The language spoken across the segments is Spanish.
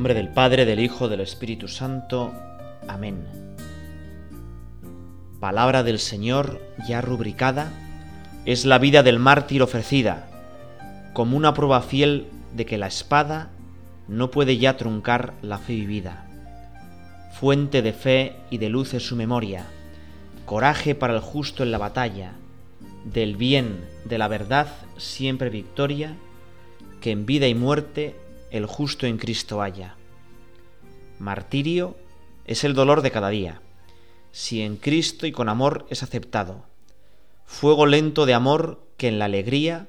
Nombre del Padre, del Hijo, del Espíritu Santo. Amén. Palabra del Señor ya rubricada es la vida del mártir ofrecida, como una prueba fiel de que la espada no puede ya truncar la fe vivida. Fuente de fe y de luz es su memoria, coraje para el justo en la batalla, del bien, de la verdad, siempre victoria, que en vida y muerte el justo en Cristo haya. Martirio es el dolor de cada día, si en Cristo y con amor es aceptado. Fuego lento de amor que en la alegría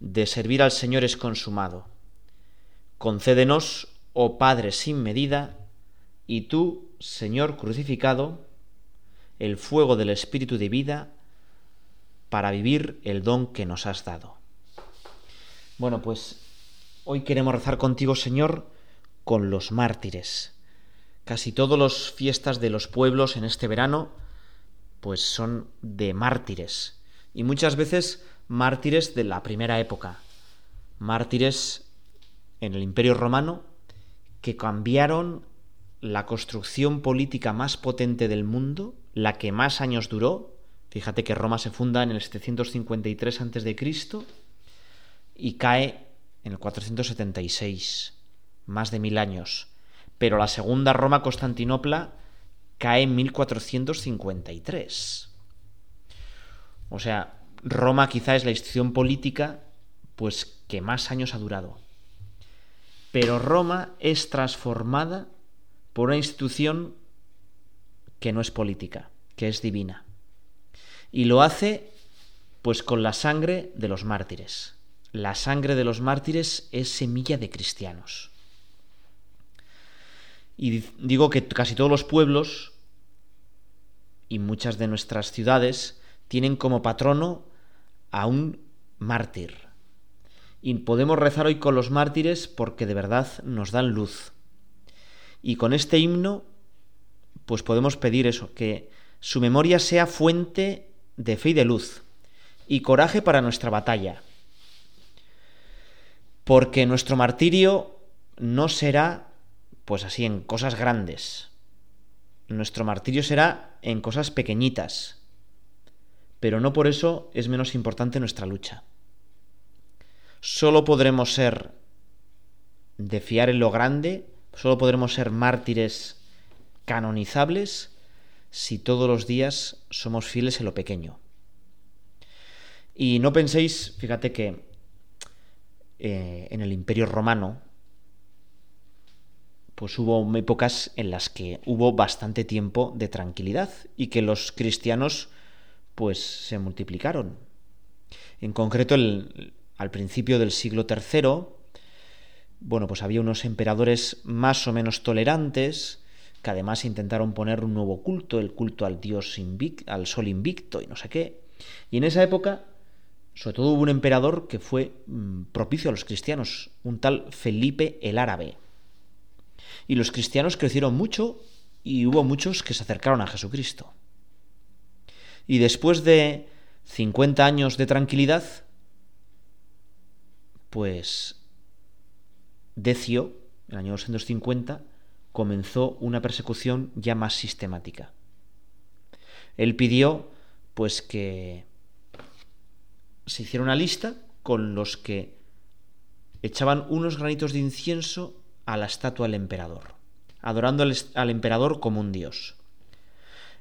de servir al Señor es consumado. Concédenos, oh Padre sin medida, y tú, Señor crucificado, el fuego del Espíritu de vida, para vivir el don que nos has dado. Bueno, pues Hoy queremos rezar contigo, Señor, con los mártires. Casi todas las fiestas de los pueblos en este verano, pues son de mártires. Y muchas veces mártires de la primera época. Mártires en el Imperio Romano que cambiaron la construcción política más potente del mundo, la que más años duró. Fíjate que Roma se funda en el 753 a.C. y cae en el 476, más de mil años, pero la segunda Roma Constantinopla cae en 1453. O sea, Roma quizá es la institución política pues que más años ha durado. Pero Roma es transformada por una institución que no es política, que es divina. Y lo hace pues con la sangre de los mártires la sangre de los mártires es semilla de cristianos. Y digo que casi todos los pueblos y muchas de nuestras ciudades tienen como patrono a un mártir. Y podemos rezar hoy con los mártires porque de verdad nos dan luz. Y con este himno, pues podemos pedir eso, que su memoria sea fuente de fe y de luz, y coraje para nuestra batalla porque nuestro martirio no será, pues así, en cosas grandes. Nuestro martirio será en cosas pequeñitas, pero no por eso es menos importante nuestra lucha. Solo podremos ser de fiar en lo grande, solo podremos ser mártires canonizables si todos los días somos fieles en lo pequeño. Y no penséis, fíjate que eh, en el Imperio Romano, pues hubo épocas en las que hubo bastante tiempo de tranquilidad y que los cristianos pues se multiplicaron. En concreto, al principio del siglo III, bueno, pues había unos emperadores más o menos tolerantes que además intentaron poner un nuevo culto, el culto al dios al sol invicto y no sé qué. Y en esa época sobre todo hubo un emperador que fue mm, propicio a los cristianos, un tal Felipe el Árabe. Y los cristianos crecieron mucho y hubo muchos que se acercaron a Jesucristo. Y después de 50 años de tranquilidad, pues Decio, en el año 250, comenzó una persecución ya más sistemática. Él pidió pues que se hicieron una lista con los que echaban unos granitos de incienso a la estatua del emperador, adorando al, emperador como un dios.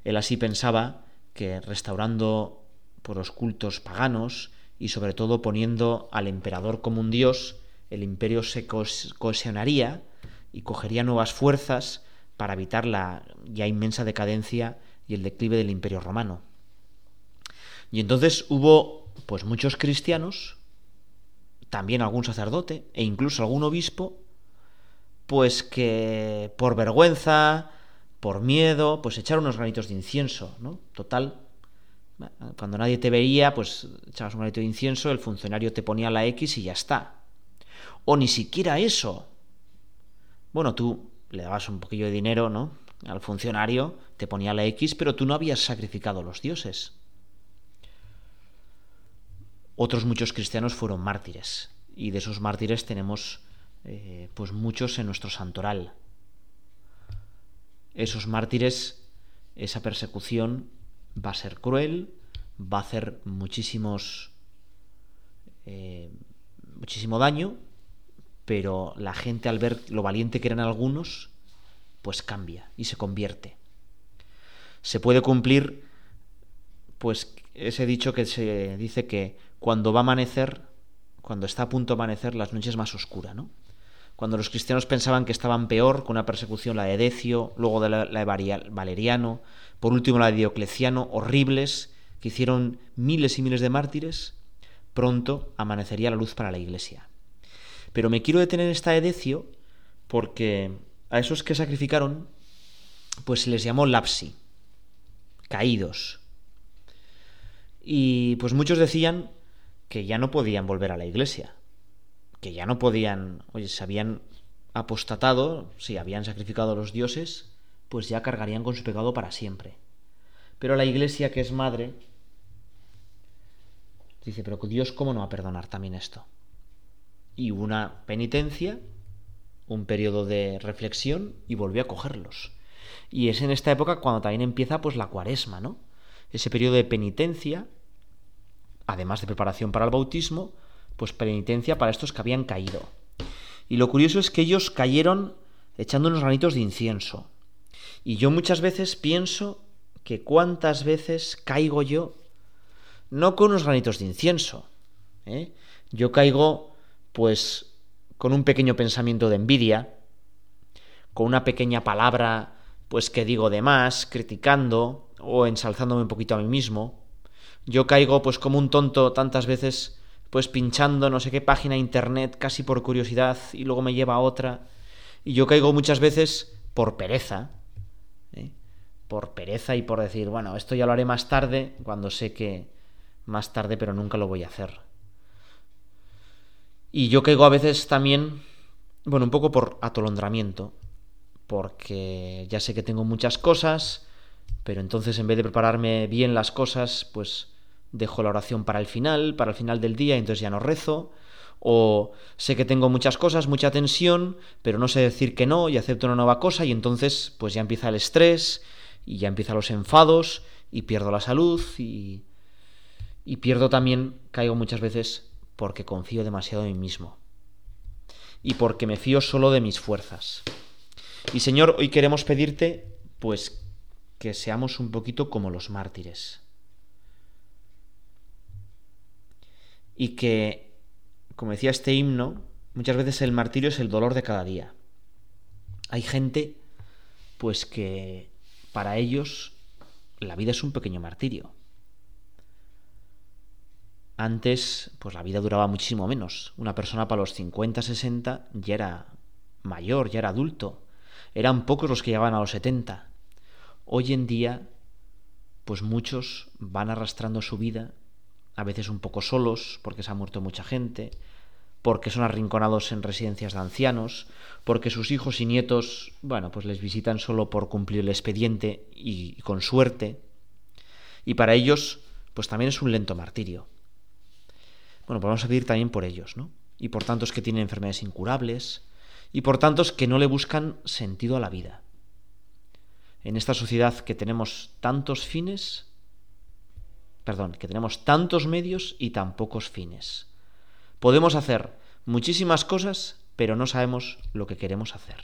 Él así pensaba que restaurando por los cultos paganos y sobre todo poniendo al emperador como un dios, el imperio se cohesionaría y cogería nuevas fuerzas para evitar la ya inmensa decadencia y el declive del imperio romano. Y entonces hubo pues muchos cristianos, también algún sacerdote e incluso algún obispo, pues que por vergüenza, por miedo, pues echaron unos granitos de incienso, ¿no? Total, cuando nadie te veía, pues echabas un granito de incienso, el funcionario te ponía la X y ya está. O ni siquiera eso. Bueno, tú le dabas un poquillo de dinero, ¿no? Al funcionario, te ponía la X, pero tú no habías sacrificado a los dioses. Otros muchos cristianos fueron mártires y de esos mártires tenemos eh, pues muchos en nuestro santoral. Esos mártires, esa persecución va a ser cruel, va a hacer muchísimos eh, muchísimo daño, pero la gente al ver lo valiente que eran algunos, pues cambia y se convierte. Se puede cumplir, pues ese dicho que se dice que cuando va a amanecer, cuando está a punto de amanecer, las noches más oscura, ¿no? Cuando los cristianos pensaban que estaban peor, con una persecución, la de Decio, luego de la, de Valeriano, por último la de Diocleciano, horribles, que hicieron miles y miles de mártires, pronto amanecería la luz para la iglesia. Pero me quiero detener en esta Edecio porque a esos que sacrificaron, pues se les llamó lapsi, caídos. Y pues muchos decían que ya no podían volver a la iglesia, que ya no podían, oye, se habían apostatado, si habían sacrificado a los dioses, pues ya cargarían con su pecado para siempre. Pero la iglesia, que es madre, dice, pero Dios, ¿cómo no va a perdonar también esto? Y una penitencia, un periodo de reflexión y volvió a cogerlos. Y es en esta época cuando también empieza pues la cuaresma, ¿no? Ese periodo de penitencia, además de preparación para el bautismo, pues penitencia para estos que habían caído. Y lo curioso es que ellos cayeron echando unos granitos de incienso. Y yo muchas veces pienso que cuántas veces caigo yo no con unos granitos de incienso. ¿eh? Yo caigo, pues, con un pequeño pensamiento de envidia, con una pequeña palabra, pues, que digo de más, criticando o ensalzándome un poquito a mí mismo. Yo caigo, pues, como un tonto tantas veces, pues, pinchando no sé qué página de internet casi por curiosidad y luego me lleva a otra. Y yo caigo muchas veces por pereza, ¿eh? por pereza y por decir, bueno, esto ya lo haré más tarde, cuando sé que, más tarde, pero nunca lo voy a hacer. Y yo caigo a veces también, bueno, un poco por atolondramiento, porque ya sé que tengo muchas cosas, pero entonces en vez de prepararme bien las cosas, pues dejo la oración para el final, para el final del día, y entonces ya no rezo. O sé que tengo muchas cosas, mucha tensión, pero no sé decir que no y acepto una nueva cosa y entonces pues ya empieza el estrés y ya empiezan los enfados y pierdo la salud y, y pierdo también, caigo muchas veces porque confío demasiado en mí mismo. Y porque me fío solo de mis fuerzas. Y Señor, hoy queremos pedirte, pues, que seamos un poquito como los mártires. Y que, como decía este himno, muchas veces el martirio es el dolor de cada día. Hay gente, pues, que para ellos la vida es un pequeño martirio. Antes, pues la vida duraba muchísimo menos. Una persona para los 50, 60 ya era mayor, ya era adulto. Eran pocos los que llegaban a los 70. Hoy en día, pues muchos van arrastrando su vida, a veces un poco solos, porque se ha muerto mucha gente, porque son arrinconados en residencias de ancianos, porque sus hijos y nietos, bueno, pues les visitan solo por cumplir el expediente y con suerte. Y para ellos, pues también es un lento martirio. Bueno, pues vamos a pedir también por ellos, ¿no? Y por tantos que tienen enfermedades incurables, y por tantos que no le buscan sentido a la vida. En esta sociedad que tenemos tantos fines, perdón, que tenemos tantos medios y tan pocos fines. Podemos hacer muchísimas cosas, pero no sabemos lo que queremos hacer.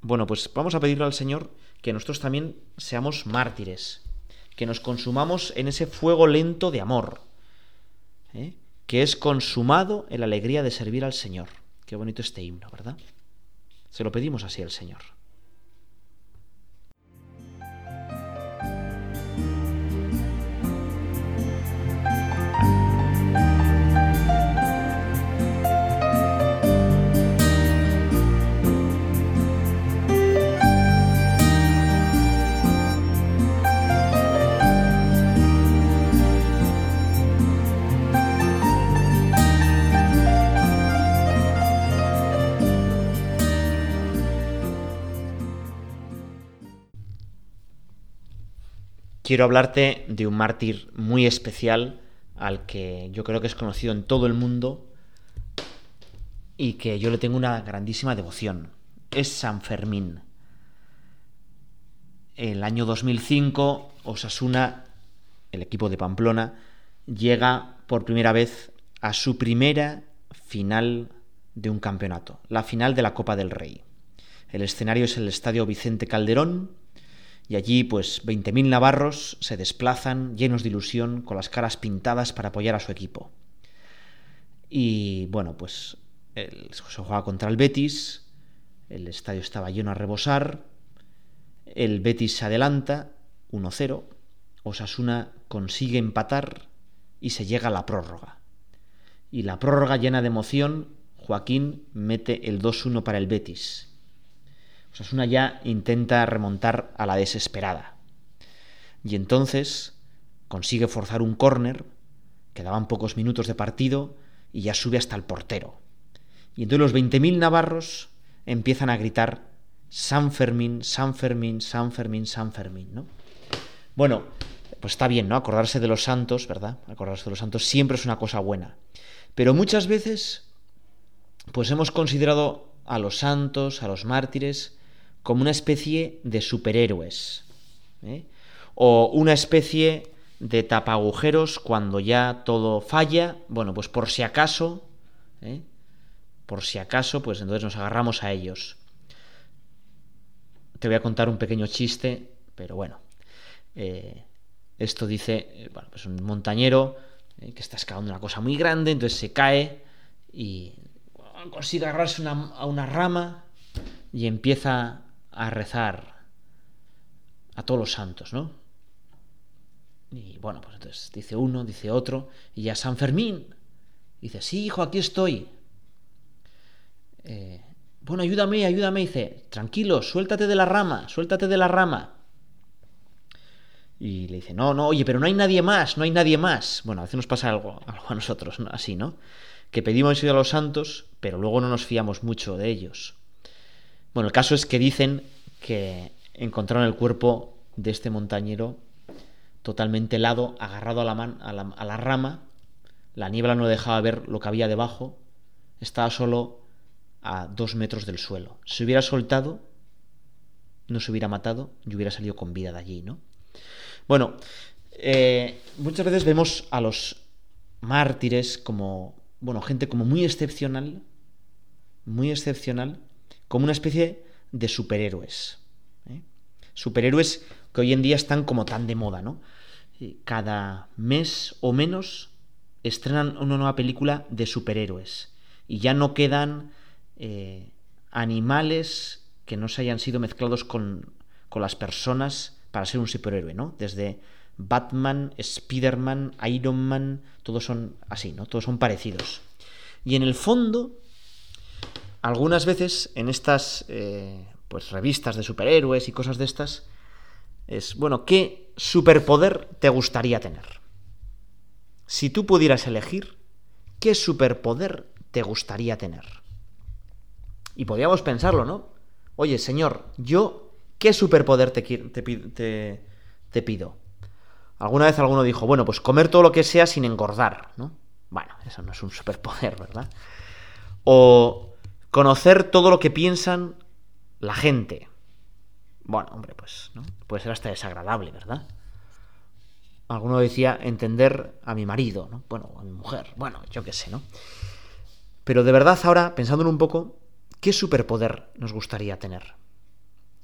Bueno, pues vamos a pedirle al Señor que nosotros también seamos mártires, que nos consumamos en ese fuego lento de amor, ¿eh? que es consumado en la alegría de servir al Señor. Qué bonito este himno, ¿verdad? Se lo pedimos así al Señor. Quiero hablarte de un mártir muy especial al que yo creo que es conocido en todo el mundo y que yo le tengo una grandísima devoción. Es San Fermín. El año 2005, Osasuna, el equipo de Pamplona, llega por primera vez a su primera final de un campeonato, la final de la Copa del Rey. El escenario es el Estadio Vicente Calderón y allí pues 20.000 navarros se desplazan llenos de ilusión con las caras pintadas para apoyar a su equipo. Y bueno, pues se juega contra el Betis, el estadio estaba lleno a rebosar, el Betis se adelanta 1-0, Osasuna consigue empatar y se llega a la prórroga. Y la prórroga llena de emoción, Joaquín mete el 2-1 para el Betis. Osasuna ya intenta remontar a la desesperada. Y entonces consigue forzar un córner, quedaban pocos minutos de partido y ya sube hasta el portero. Y entonces los 20.000 navarros empiezan a gritar San Fermín, San Fermín, San Fermín, San Fermín, ¿no? Bueno, pues está bien, ¿no? Acordarse de los santos, ¿verdad? Acordarse de los santos siempre es una cosa buena. Pero muchas veces, pues hemos considerado a los santos, a los mártires, como una especie de superhéroes. ¿eh? O una especie de tapagujeros cuando ya todo falla. Bueno, pues por si acaso, ¿eh? por si acaso, pues entonces nos agarramos a ellos. Te voy a contar un pequeño chiste, pero bueno. Eh, esto dice, bueno, pues un montañero que está escalando una cosa muy grande, entonces se cae y consigue agarrarse a una rama y empieza a rezar a todos los santos, ¿no? Y bueno, pues entonces dice uno, dice otro, y ya San Fermín. Dice, sí, hijo, aquí estoy. Eh, bueno, ayúdame, ayúdame. Dice, tranquilo, suéltate de la rama, suéltate de la rama. Y le dice, no, no, oye, pero no hay nadie más, no hay nadie más. Bueno, a veces nos pasa algo, a nosotros, así, ¿no? Que pedimos ayuda a los santos, pero luego no nos fiamos mucho de ellos. Bueno, el caso es que dicen que encontraron el cuerpo de este montañero totalmente helado, agarrado a la, a, la, rama. La niebla no dejaba ver lo que había debajo. Estaba solo a dos metros del suelo. Si hubiera soltado, no se hubiera matado y hubiera salido con vida de allí, ¿no? Bueno, eh, muchas veces vemos a los mártires como, bueno, gente como muy excepcional, muy excepcional, como una especie de superhéroes. ¿eh? Superhéroes que hoy en día están como tan de moda, ¿no? Cada mes o menos estrenan una nueva película de superhéroes y ya no quedan eh, animales que no se hayan sido mezclados con, con las personas para ser un superhéroe, ¿no? Desde Batman, Spider-Man, Iron Man, todos son así, ¿no? Todos son parecidos. Y en el fondo, algunas veces en estas eh, pues revistas de superhéroes y cosas de estas es bueno qué superpoder te gustaría tener si tú pudieras elegir qué superpoder te gustaría tener y podríamos pensarlo no oye señor yo qué superpoder te, te, te pido alguna vez alguno dijo bueno pues comer todo lo que sea sin engordar no bueno eso no es un superpoder verdad o Conocer todo lo que piensan la gente. Bueno, hombre, pues ¿no? puede ser hasta desagradable, ¿verdad? Alguno decía entender a mi marido, ¿no? Bueno, a mi mujer, bueno, yo qué sé, ¿no? Pero de verdad ahora, pensándolo un poco, ¿qué superpoder nos gustaría tener?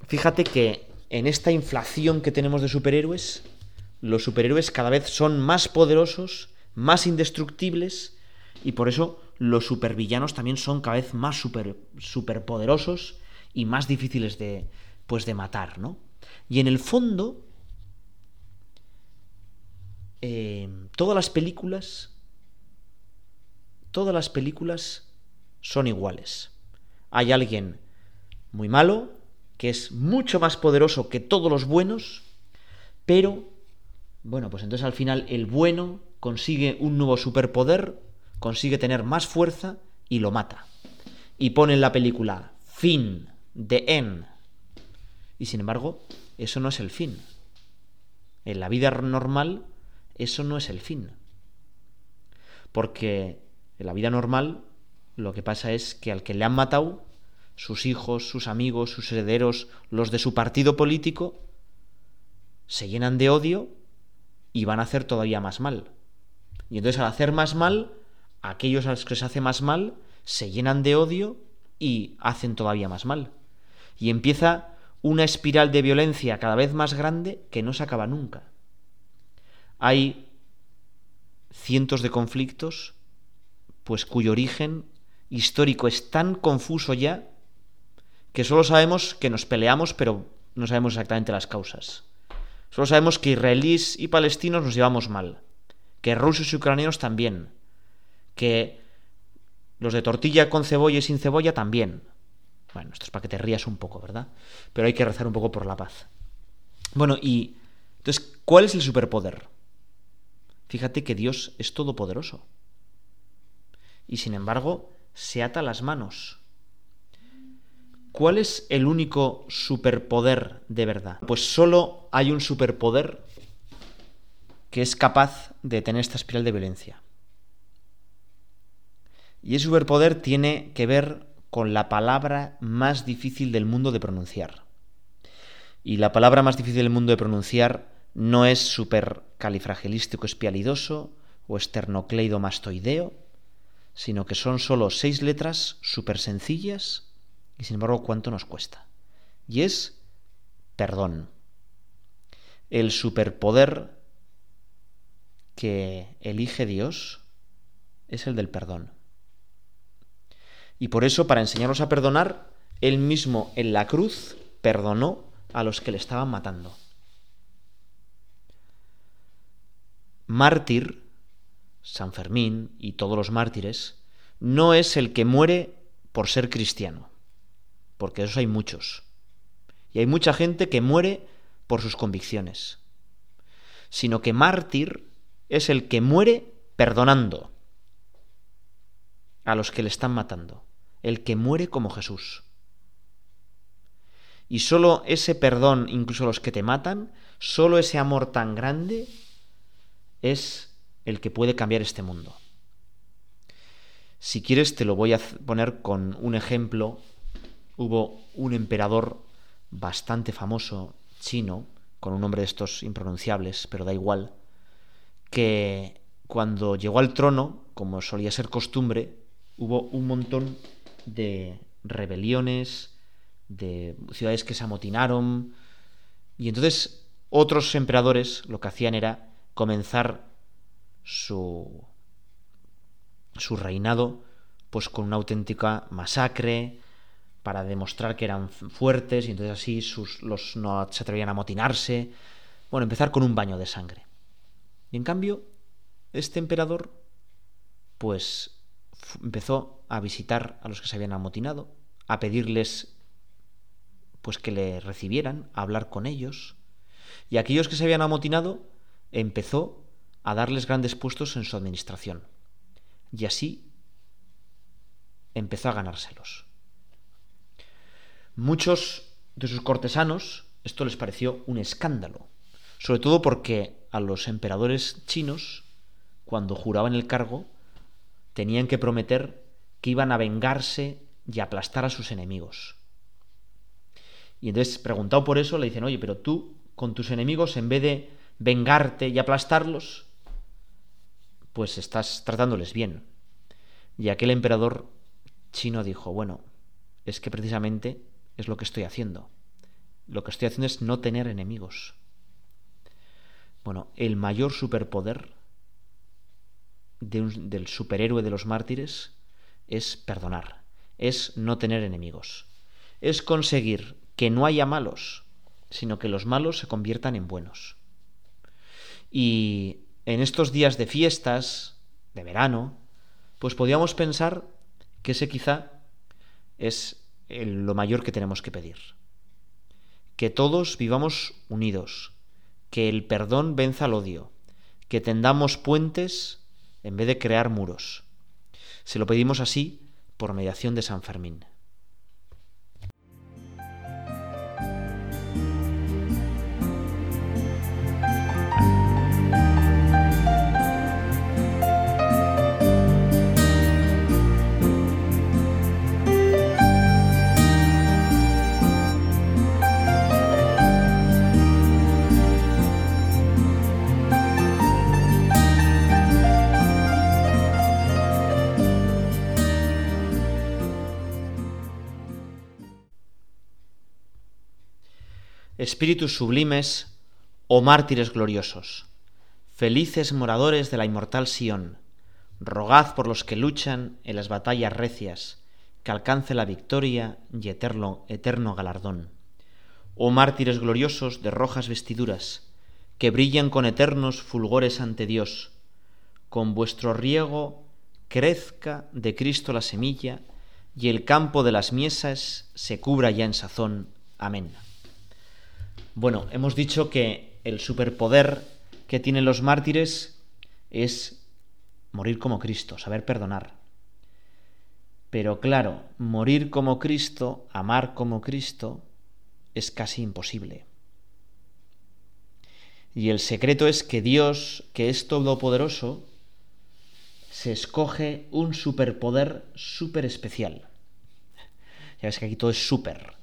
Fíjate que en esta inflación que tenemos de superhéroes, los superhéroes cada vez son más poderosos, más indestructibles, y por eso los supervillanos también son cada vez más super, superpoderosos y más difíciles de, pues, de matar, ¿no? Y en el fondo, eh, todas las películas, todas las películas son iguales. Hay alguien muy malo, que es mucho más poderoso que todos los buenos, pero, bueno, pues entonces al final el bueno consigue un nuevo superpoder consigue tener más fuerza y lo mata. Y pone en la película fin, de en. Y sin embargo, eso no es el fin. En la vida normal, eso no es el fin. Porque en la vida normal, Lo que pasa es que al que le han matado, sus hijos, sus amigos, sus herederos, los de su partido político, se llenan de odio y van a hacer todavía más mal. Y entonces al hacer más mal, aquellos a los que se hace más mal se llenan de odio y hacen todavía más mal. Y empieza una espiral de violencia cada vez más grande que no se acaba nunca. Hay cientos de conflictos, pues cuyo origen histórico es tan confuso ya que solo sabemos que nos peleamos, pero no sabemos exactamente las causas. Solo sabemos que israelíes y palestinos nos llevamos mal, que rusos y ucranianos también, que los de tortilla con cebolla y sin cebolla también. Bueno, esto es para que te rías un poco, ¿verdad? Pero hay que rezar un poco por la paz. Bueno, y entonces, ¿cuál es el superpoder? Fíjate que Dios es todopoderoso. Y sin embargo, se ata las manos. ¿Cuál es el único superpoder de verdad? Pues solo hay un superpoder que es capaz de tener esta espiral de violencia. Y ese superpoder tiene que ver con la palabra más difícil del mundo de pronunciar. Y la palabra más difícil del mundo de pronunciar no es supercalifragilístico espialidoso o esternocleidomastoideo, sino que son solo seis letras súper sencillas y sin embargo cuánto nos cuesta. Y es perdón. El superpoder que elige Dios es el del perdón. Y por eso, para enseñarnos a perdonar, Él mismo en la cruz perdonó a los que le estaban matando. Mártir, San Fermín y todos los mártires, no es el que muere por ser cristiano, porque esos hay muchos. Y hay mucha gente que muere por sus convicciones, sino que mártir es el que muere perdonando a los que le están matando el que muere como Jesús. Y solo ese perdón, incluso los que te matan, solo ese amor tan grande es el que puede cambiar este mundo. Si quieres te lo voy a poner con un ejemplo. Hubo un emperador bastante famoso chino, con un nombre de estos impronunciables, pero da igual, que cuando llegó al trono, como solía ser costumbre, hubo un montón de rebeliones, de ciudades que se amotinaron. Y entonces otros emperadores lo que hacían era comenzar su, su reinado pues con una auténtica masacre para demostrar que eran fuertes y entonces así sus, los no se atrevían a amotinarse. Bueno, empezar con un baño de sangre. Y en cambio, este emperador pues empezó a visitar a los que se habían amotinado, a pedirles pues que le recibieran, a hablar con ellos, y aquellos que se habían amotinado empezó a darles grandes puestos en su administración. Y así empezó a ganárselos. Muchos de sus cortesanos esto les pareció un escándalo, sobre todo porque a los emperadores chinos, cuando juraban el cargo, tenían que prometer que iban a vengarse y aplastar a sus enemigos. Y entonces, preguntado por eso, le dicen, oye, pero tú con tus enemigos, en vez de vengarte y aplastarlos, pues estás tratándoles bien. Y aquel emperador chino dijo, bueno, es que precisamente es lo que estoy haciendo. Lo que estoy haciendo es no tener enemigos. Bueno, el mayor superpoder del superhéroe de los mártires es perdonar, es no tener enemigos, es conseguir que no haya malos, sino que los malos se conviertan en buenos. Y en estos días de fiestas, de verano, pues podríamos pensar que ese quizá es lo mayor que tenemos que pedir. Que todos vivamos unidos, que el perdón venza al odio, que tendamos puentes en vez de crear muros. Se lo pedimos así por mediación de San Fermín. Espíritus sublimes, oh mártires gloriosos, felices moradores de la inmortal Sión, rogad por los que luchan en las batallas recias, que alcance la victoria y eterno, eterno galardón. Oh mártires gloriosos de rojas vestiduras, que brillan con eternos fulgores ante Dios, con vuestro riego crezca de Cristo la semilla, y el campo de las miesas se cubra ya en sazón. Amén. Bueno, hemos dicho que el superpoder que tienen los mártires es morir como Cristo, saber perdonar. Pero claro, morir como Cristo, amar como Cristo, es casi imposible. Y el secreto es que Dios, que es todopoderoso, se escoge un superpoder súper especial. Ya ves que aquí todo es súper.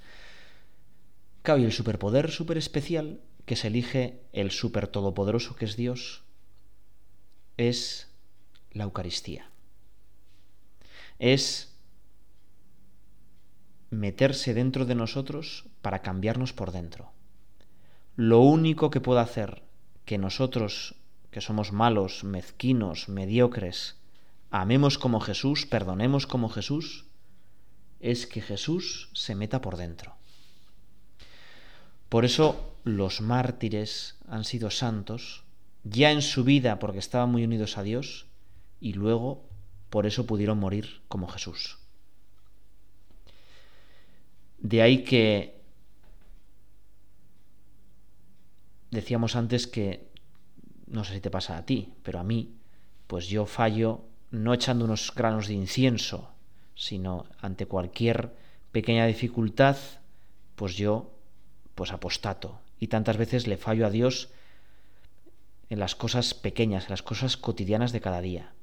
Claro, y el superpoder súper especial que se elige el super todopoderoso que es Dios es la Eucaristía. Es meterse dentro de nosotros para cambiarnos por dentro. Lo único que puede hacer que nosotros, que somos malos, mezquinos, mediocres, amemos como Jesús, perdonemos como Jesús, es que Jesús se meta por dentro. Por eso los mártires han sido santos, ya en su vida porque estaban muy unidos a Dios, y luego por eso pudieron morir como Jesús. De ahí que decíamos antes que, no sé si te pasa a ti, pero a mí, pues yo fallo no echando unos granos de incienso, sino ante cualquier pequeña dificultad, pues yo, pues apostato. Y tantas veces le fallo a Dios en las cosas pequeñas, en las cosas cotidianas de cada día.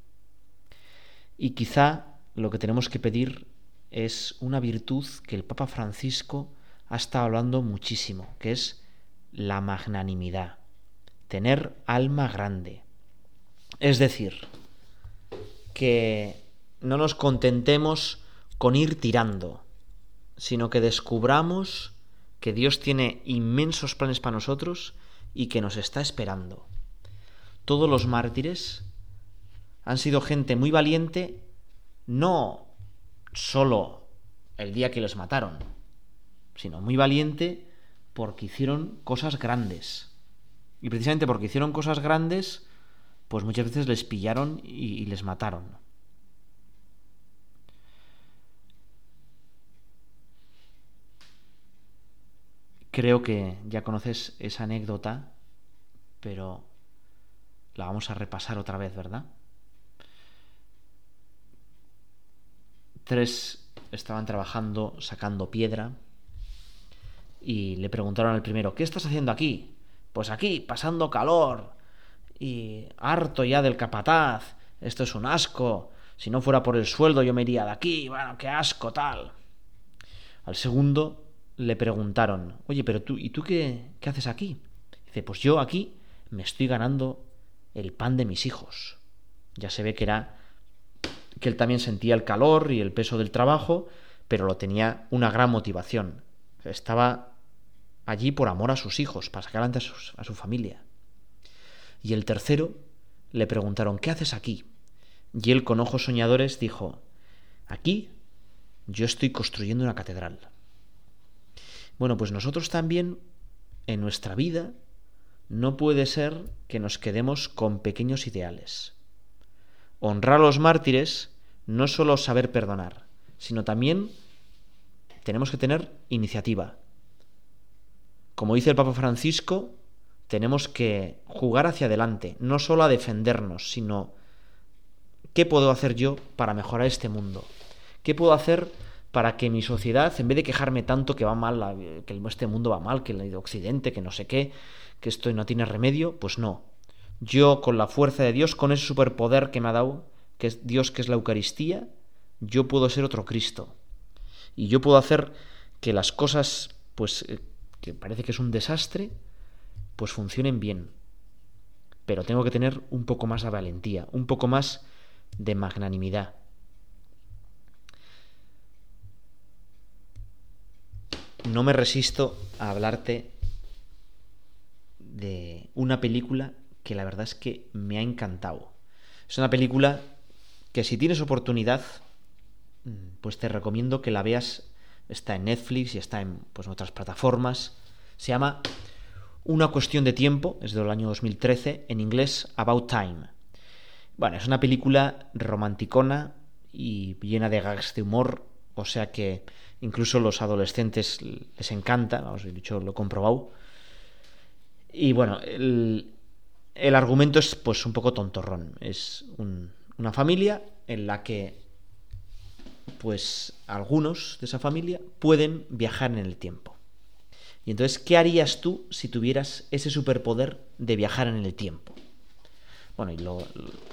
Y quizá lo que tenemos que pedir es una virtud que el Papa Francisco ha estado hablando muchísimo, que es la magnanimidad, tener alma grande. Es decir, que no nos contentemos con ir tirando, sino que descubramos que Dios tiene inmensos planes para nosotros y que nos está esperando. Todos los mártires han sido gente muy valiente, no solo el día que los mataron, sino muy valiente porque hicieron cosas grandes. Y precisamente porque hicieron cosas grandes, pues muchas veces les pillaron y, les mataron. Creo que ya conoces esa anécdota, pero la vamos a repasar otra vez, ¿verdad? Tres estaban trabajando sacando piedra y le preguntaron al primero, ¿qué estás haciendo aquí? Pues aquí, pasando calor y harto ya del capataz, esto es un asco, si no fuera por el sueldo yo me iría de aquí, bueno, qué asco tal. Al segundo le preguntaron, oye, pero tú, ¿y tú qué, qué haces aquí? Dice, pues yo aquí me estoy ganando el pan de mis hijos. Ya se ve que era que él también sentía el calor y el peso del trabajo, pero lo tenía una gran motivación. Estaba allí por amor a sus hijos, para sacar adelante a, su familia. Y el tercero le preguntaron, ¿qué haces aquí? Y él con ojos soñadores dijo, aquí yo estoy construyendo una catedral. Bueno, pues nosotros también en nuestra vida no puede ser que nos quedemos con pequeños ideales. Honrar a los mártires no es solo saber perdonar, sino también tenemos que tener iniciativa. Como dice el Papa Francisco, tenemos que jugar hacia adelante, no solo a defendernos, sino ¿qué puedo hacer yo para mejorar este mundo? ¿Qué puedo hacer para que mi sociedad, en vez de quejarme tanto que va mal, que este mundo va mal, que el occidente, que no sé qué, que esto no tiene remedio, pues no. Yo con la fuerza de Dios, con ese superpoder que me ha dado, que es Dios, que es la Eucaristía, yo puedo ser otro Cristo. Y yo puedo hacer que las cosas, pues, eh, que parece que es un desastre, pues funcionen bien. Pero tengo que tener un poco más de valentía, un poco más de magnanimidad. No me resisto a hablarte de una película que la verdad es que me ha encantado. Es una película que si tienes oportunidad, pues te recomiendo que la veas. Está en Netflix y está en pues, otras plataformas. Se llama Una cuestión de tiempo, es del año 2013, en inglés About Time. Bueno, es una película romanticona y llena de gags de humor, o sea que incluso los adolescentes les encanta, vamos, he dicho, lo he comprobado. Y bueno, el, argumento es pues un poco tontorrón. Es una familia en la que pues algunos de esa familia pueden viajar en el tiempo. Y entonces, ¿qué harías tú si tuvieras ese superpoder de viajar en el tiempo? Bueno, y lo,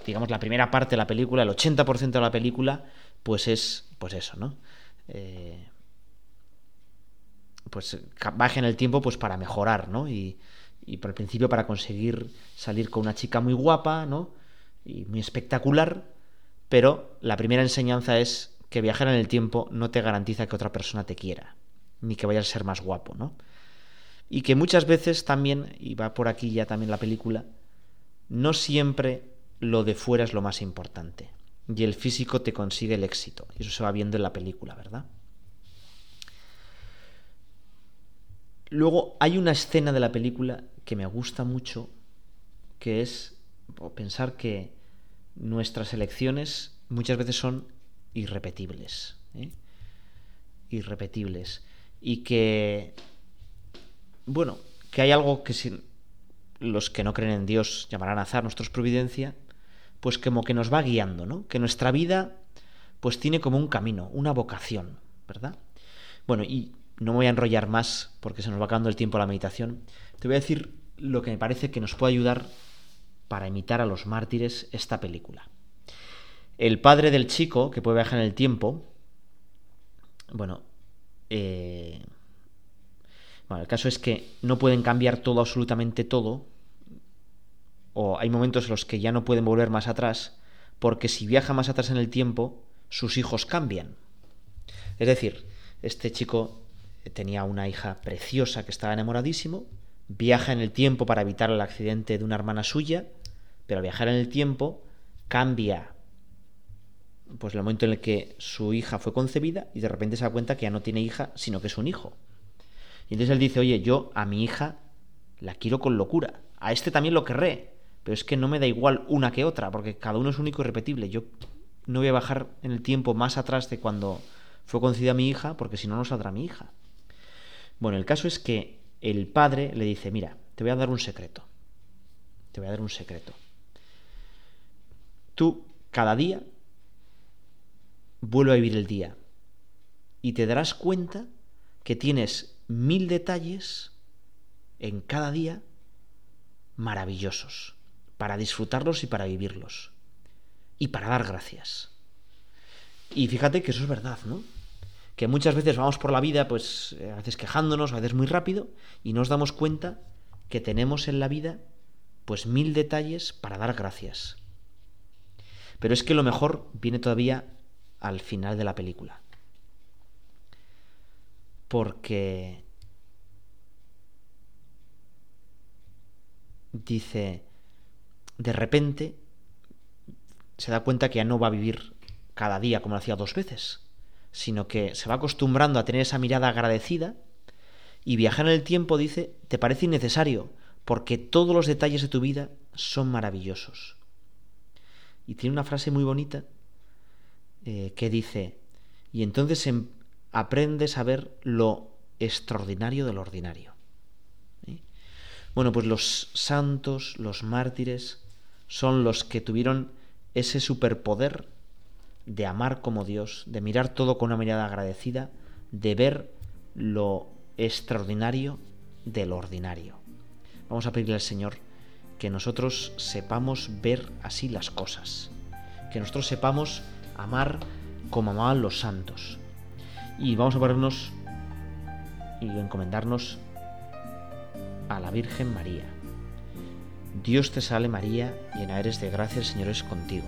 digamos la primera parte de la película, el 80% de la película, pues es pues eso, ¿no? Eh, pues baje en el tiempo pues para mejorar, ¿no? Y, y por el principio para conseguir salir con una chica muy guapa, ¿no? Y muy espectacular, pero la primera enseñanza es que viajar en el tiempo no te garantiza que otra persona te quiera, ni que vayas a ser más guapo, ¿no? Y que muchas veces también, y va por aquí ya también la película, no siempre lo de fuera es lo más importante. Y el físico te consigue el éxito. Y eso se va viendo en la película, ¿verdad? Luego hay una escena de la película que me gusta mucho, que es pensar que nuestras elecciones muchas veces son irrepetibles. ¿eh? Irrepetibles. Y que, bueno, que hay algo que si los que no creen en Dios llamarán azar, nuestra providencia, pues como que nos va guiando, ¿no? Que nuestra vida pues tiene como un camino, una vocación, ¿verdad? Bueno, y no me voy a enrollar más porque se nos va acabando el tiempo a la meditación. Te voy a decir lo que me parece que nos puede ayudar para imitar a los mártires esta película. El padre del chico, que puede viajar en el tiempo, bueno, eh, bueno, el caso es que no pueden cambiar todo, absolutamente todo, o hay momentos en los que ya no pueden volver más atrás, porque si viaja más atrás en el tiempo, sus hijos cambian. Es decir, este chico tenía una hija preciosa que estaba enamoradísimo, viaja en el tiempo para evitar el accidente de una hermana suya, pero al viajar en el tiempo cambia pues el momento en el que su hija fue concebida y de repente se da cuenta que ya no tiene hija, sino que es un hijo. Y entonces él dice, oye, yo a mi hija la quiero con locura, a este también lo querré, pero es que no me da igual una que otra, porque cada uno es único y repetible. Yo no voy a bajar en el tiempo más atrás de cuando fue concebida mi hija, porque si no, no saldrá mi hija. Bueno, el caso es que el padre le dice, mira, te voy a dar un secreto. Te voy a dar un secreto. Tú, cada día, vuelve a vivir el día y te darás cuenta que tienes mil detalles en cada día maravillosos para disfrutarlos y para vivirlos y para dar gracias. Y fíjate que eso es verdad, ¿no? Que muchas veces vamos por la vida, pues a veces quejándonos, a veces muy rápido, y nos damos cuenta que tenemos en la vida, pues mil detalles para dar gracias. Pero es que lo mejor viene todavía al final de la película. Porque dice, de repente se da cuenta que ya no va a vivir cada día como lo hacía dos veces, sino que se va acostumbrando a tener esa mirada agradecida y viajar en el tiempo, dice, te parece innecesario, porque todos los detalles de tu vida son maravillosos. Y tiene una frase muy bonita eh, que dice, y entonces em, aprendes a ver lo extraordinario del ordinario. Bueno, pues los santos, los mártires, son los que tuvieron ese superpoder de amar como Dios, de mirar todo con una mirada agradecida, de ver lo extraordinario del ordinario. Vamos a pedirle al Señor que nosotros sepamos ver así las cosas, que nosotros sepamos amar como amaban los santos. Y vamos a ponernos y encomendarnos a la Virgen María. Dios te salve María, llena eres de gracia, el Señor es contigo.